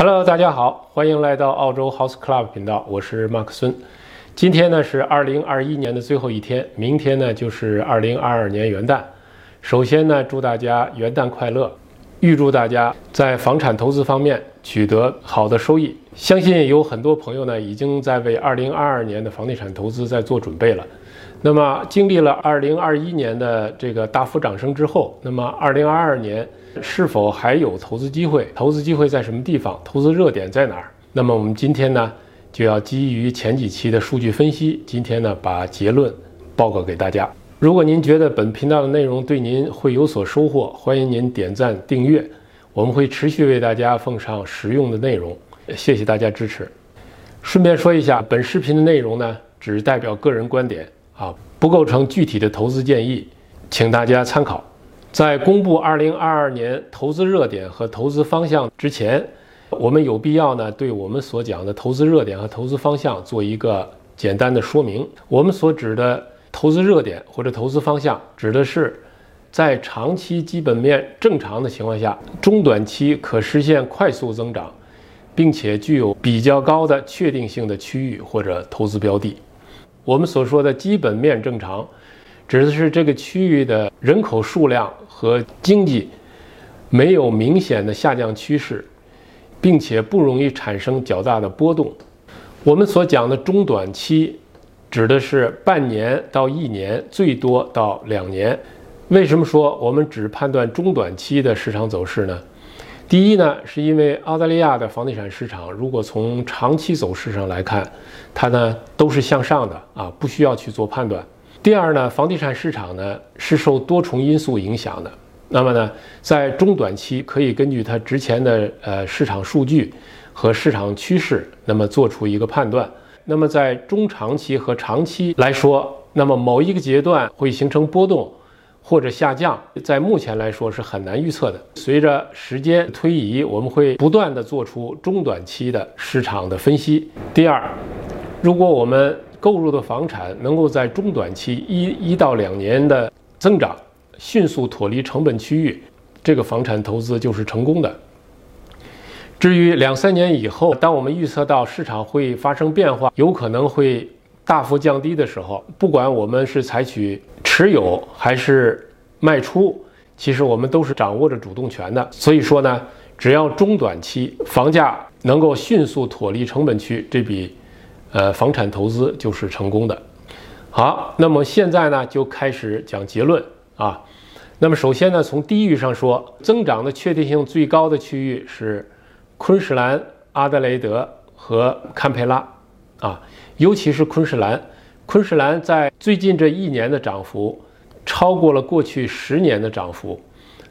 Hello，大家好，欢迎来到澳洲 House Club 频道，我是马克孙。今天呢是二零二一年的最后一天，明天呢就是二零二二年元旦。首先呢，祝大家元旦快乐，预祝大家在房产投资方面取得好的收益。相信有很多朋友呢已经在为二零二二年的房地产投资在做准备了。那么，经历了二零二一年的这个大幅涨升之后，那么二零二二年是否还有投资机会？投资机会在什么地方？投资热点在哪儿？那么我们今天呢，就要基于前几期的数据分析，今天呢把结论报告给大家。如果您觉得本频道的内容对您会有所收获，欢迎您点赞订阅，我们会持续为大家奉上实用的内容。谢谢大家支持。顺便说一下，本视频的内容呢，只代表个人观点。啊，不构成具体的投资建议，请大家参考。在公布二零二二年投资热点和投资方向之前，我们有必要呢对我们所讲的投资热点和投资方向做一个简单的说明。我们所指的投资热点或者投资方向，指的是在长期基本面正常的情况下，中短期可实现快速增长，并且具有比较高的确定性的区域或者投资标的。我们所说的基本面正常，指的是这个区域的人口数量和经济没有明显的下降趋势，并且不容易产生较大的波动。我们所讲的中短期，指的是半年到一年，最多到两年。为什么说我们只判断中短期的市场走势呢？第一呢，是因为澳大利亚的房地产市场，如果从长期走势上来看，它呢都是向上的啊，不需要去做判断。第二呢，房地产市场呢是受多重因素影响的，那么呢，在中短期可以根据它之前的呃市场数据和市场趋势，那么做出一个判断。那么在中长期和长期来说，那么某一个阶段会形成波动。或者下降，在目前来说是很难预测的。随着时间推移，我们会不断的做出中短期的市场的分析。第二，如果我们购入的房产能够在中短期一一到两年的增长，迅速脱离成本区域，这个房产投资就是成功的。至于两三年以后，当我们预测到市场会发生变化，有可能会。大幅降低的时候，不管我们是采取持有还是卖出，其实我们都是掌握着主动权的。所以说呢，只要中短期房价能够迅速脱离成本区，这笔呃房产投资就是成功的。好，那么现在呢就开始讲结论啊。那么首先呢，从地域上说，增长的确定性最高的区域是昆士兰、阿德雷德和堪培拉啊。尤其是昆士兰，昆士兰在最近这一年的涨幅超过了过去十年的涨幅。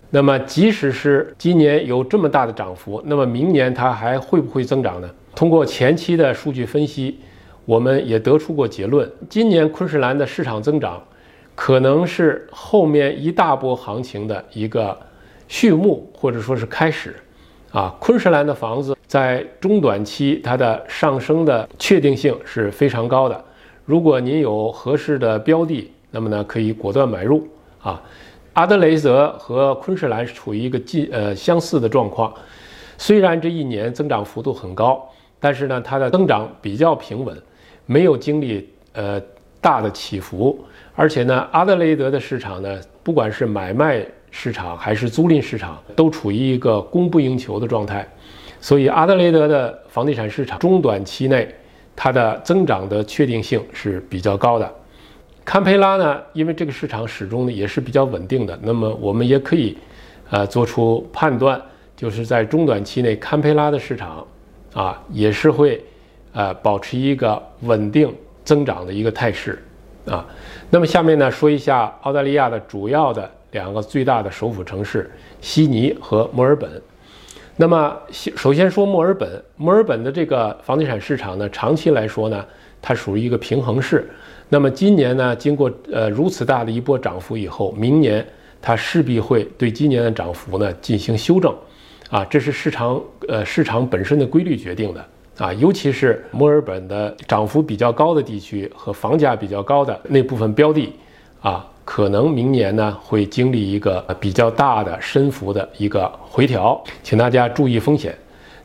那么，即使是今年有这么大的涨幅，那么明年它还会不会增长呢？通过前期的数据分析，我们也得出过结论：今年昆士兰的市场增长可能是后面一大波行情的一个序幕，或者说是开始。啊，昆士兰的房子在中短期它的上升的确定性是非常高的。如果您有合适的标的，那么呢可以果断买入啊。阿德雷泽和昆士兰是处于一个近呃相似的状况，虽然这一年增长幅度很高，但是呢它的增长比较平稳，没有经历呃大的起伏。而且呢，阿德雷德的市场呢，不管是买卖。市场还是租赁市场都处于一个供不应求的状态，所以阿德雷德的房地产市场中短期内它的增长的确定性是比较高的。堪培拉呢，因为这个市场始终呢也是比较稳定的，那么我们也可以呃做出判断，就是在中短期内堪培拉的市场啊也是会呃保持一个稳定增长的一个态势啊。那么下面呢说一下澳大利亚的主要的。两个最大的首府城市悉尼和墨尔本。那么先，首先说墨尔本，墨尔本的这个房地产市场呢，长期来说呢，它属于一个平衡市。那么今年呢，经过呃如此大的一波涨幅以后，明年它势必会对今年的涨幅呢进行修正，啊，这是市场呃市场本身的规律决定的啊，尤其是墨尔本的涨幅比较高的地区和房价比较高的那部分标的，啊。可能明年呢会经历一个比较大的深幅的一个回调，请大家注意风险。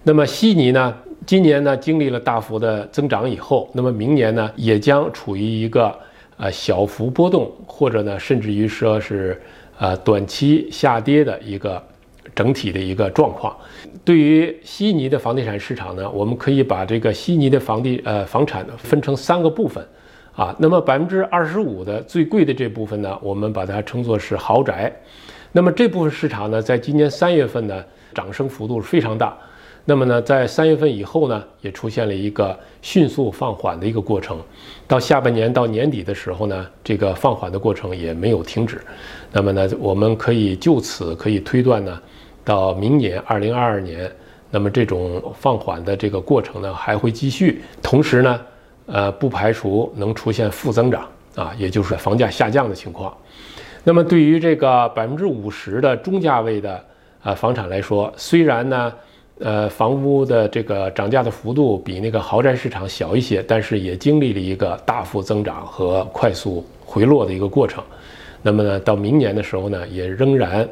那么悉尼呢，今年呢经历了大幅的增长以后，那么明年呢也将处于一个呃小幅波动，或者呢甚至于说是呃短期下跌的一个整体的一个状况。对于悉尼的房地产市场呢，我们可以把这个悉尼的房地呃房产分成三个部分。啊，那么百分之二十五的最贵的这部分呢，我们把它称作是豪宅。那么这部分市场呢，在今年三月份呢，涨升幅度是非常大。那么呢，在三月份以后呢，也出现了一个迅速放缓的一个过程。到下半年到年底的时候呢，这个放缓的过程也没有停止。那么呢，我们可以就此可以推断呢，到明年二零二二年，那么这种放缓的这个过程呢，还会继续。同时呢。呃，不排除能出现负增长啊，也就是房价下降的情况。那么，对于这个百分之五十的中价位的啊房产来说，虽然呢，呃，房屋的这个涨价的幅度比那个豪宅市场小一些，但是也经历了一个大幅增长和快速回落的一个过程。那么呢，到明年的时候呢，也仍然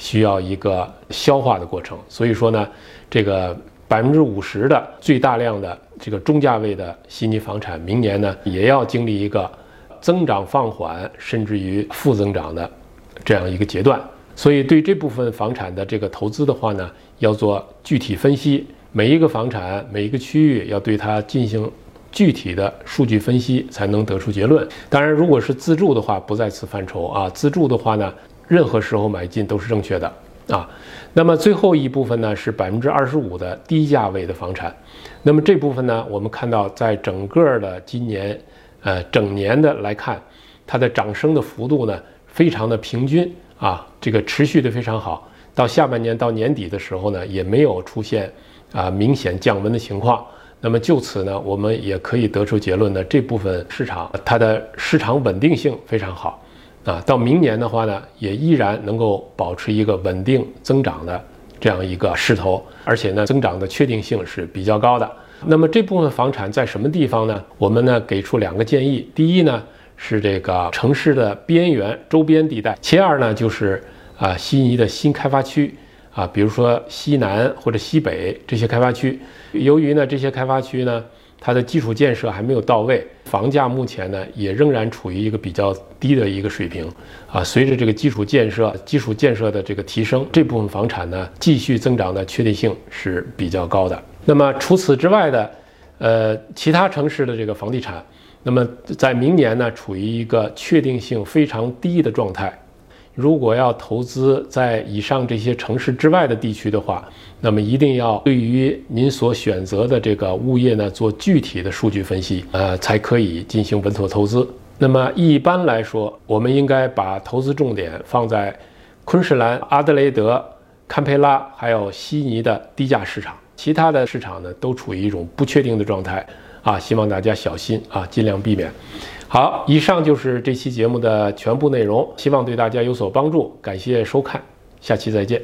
需要一个消化的过程。所以说呢，这个。百分之五十的最大量的这个中价位的悉尼房产，明年呢也要经历一个增长放缓，甚至于负增长的这样一个阶段。所以对这部分房产的这个投资的话呢，要做具体分析，每一个房产每一个区域要对它进行具体的数据分析，才能得出结论。当然，如果是自住的话，不在此范畴啊。自住的话呢，任何时候买进都是正确的。啊，那么最后一部分呢是百分之二十五的低价位的房产，那么这部分呢，我们看到在整个的今年，呃，整年的来看，它的涨升的幅度呢非常的平均啊，这个持续的非常好。到下半年到年底的时候呢，也没有出现啊明显降温的情况。那么就此呢，我们也可以得出结论呢，这部分市场它的市场稳定性非常好。啊，到明年的话呢，也依然能够保持一个稳定增长的这样一个势头，而且呢，增长的确定性是比较高的。那么这部分房产在什么地方呢？我们呢给出两个建议：第一呢是这个城市的边缘周边地带；其二呢就是啊悉尼的新开发区啊，比如说西南或者西北这些开发区。由于呢这些开发区呢。它的基础建设还没有到位，房价目前呢也仍然处于一个比较低的一个水平啊。随着这个基础建设、基础建设的这个提升，这部分房产呢继续增长的确定性是比较高的。那么除此之外的，呃，其他城市的这个房地产，那么在明年呢处于一个确定性非常低的状态。如果要投资在以上这些城市之外的地区的话，那么一定要对于您所选择的这个物业呢做具体的数据分析，呃，才可以进行稳妥投资。那么一般来说，我们应该把投资重点放在昆士兰、阿德雷德、堪培拉还有悉尼的低价市场，其他的市场呢都处于一种不确定的状态啊，希望大家小心啊，尽量避免。好，以上就是这期节目的全部内容，希望对大家有所帮助。感谢收看，下期再见。